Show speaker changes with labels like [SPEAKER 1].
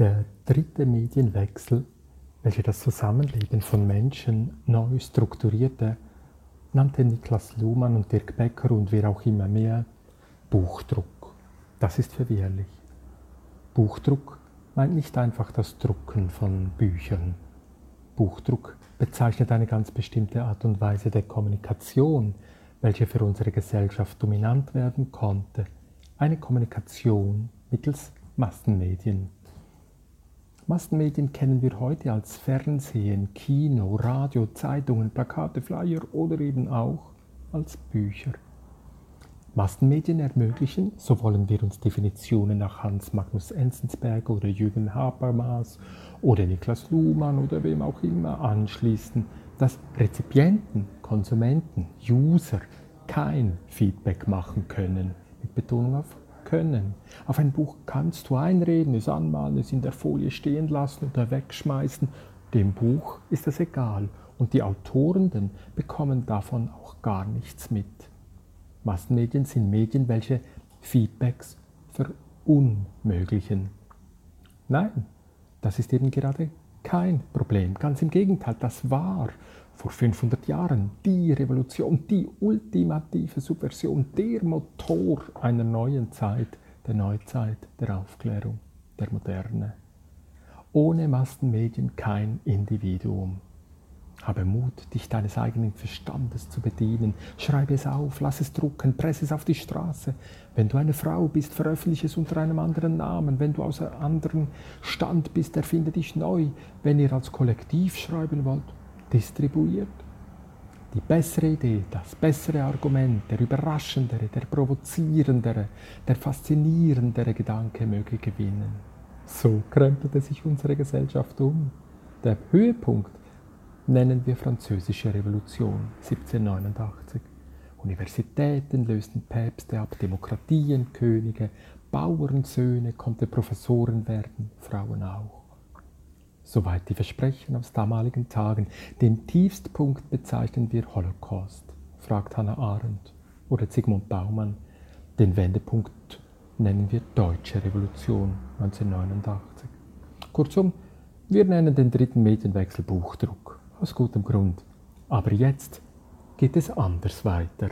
[SPEAKER 1] Der dritte Medienwechsel, welcher das Zusammenleben von Menschen neu strukturierte, nannte Niklas Luhmann und Dirk Becker und wer auch immer mehr Buchdruck. Das ist verwirrlich. Buchdruck meint nicht einfach das Drucken von Büchern. Buchdruck bezeichnet eine ganz bestimmte Art und Weise der Kommunikation, welche für unsere Gesellschaft dominant werden konnte. Eine Kommunikation mittels Massenmedien. Massenmedien kennen wir heute als Fernsehen, Kino, Radio, Zeitungen, Plakate, Flyer oder eben auch als Bücher. Massenmedien ermöglichen, so wollen wir uns Definitionen nach Hans Magnus Enzensberger oder Jürgen Habermas oder Niklas Luhmann oder wem auch immer anschließen, dass Rezipienten, Konsumenten, User kein Feedback machen können, mit Betonung auf können. Auf ein Buch kannst du einreden, es anmalen, es in der Folie stehen lassen oder wegschmeißen. Dem Buch ist das egal und die Autorenden bekommen davon auch gar nichts mit. Massenmedien sind Medien, welche Feedbacks verunmöglichen. Nein, das ist eben gerade kein Problem. Ganz im Gegenteil, das war vor 500 Jahren die Revolution, die ultimative Subversion, der Motor einer neuen Zeit, der Neuzeit, der Aufklärung, der Moderne. Ohne Massenmedien kein Individuum. Habe Mut, dich deines eigenen Verstandes zu bedienen. Schreibe es auf, lass es drucken, presse es auf die Straße. Wenn du eine Frau bist, veröffentliche es unter einem anderen Namen. Wenn du aus einem anderen Stand bist, erfinde dich neu. Wenn ihr als Kollektiv schreiben wollt, distribuiert. Die bessere Idee, das bessere Argument, der überraschendere, der provozierendere, der faszinierendere Gedanke möge gewinnen. So krempelte sich unsere Gesellschaft um. Der Höhepunkt nennen wir Französische Revolution 1789. Universitäten lösten Päpste ab, Demokratien, Könige, Bauernsöhne konnten Professoren werden, Frauen auch soweit die Versprechen aus damaligen Tagen. Den Tiefstpunkt bezeichnen wir Holocaust, fragt Hannah Arendt oder Zygmunt Baumann. Den Wendepunkt nennen wir Deutsche Revolution 1989. Kurzum, wir nennen den dritten Medienwechsel Buchdruck, aus gutem Grund. Aber jetzt geht es anders weiter.